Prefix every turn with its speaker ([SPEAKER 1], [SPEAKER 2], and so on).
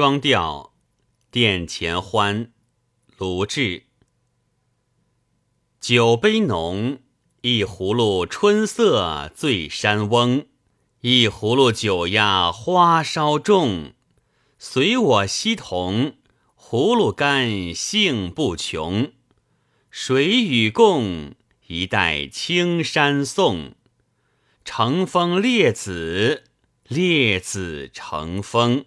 [SPEAKER 1] 双调殿前欢，卢志。酒杯浓，一葫芦春色醉山翁；一葫芦酒压花梢重。随我西同，葫芦干性不穷。水与共，一代青山颂。乘风列子，列子乘风。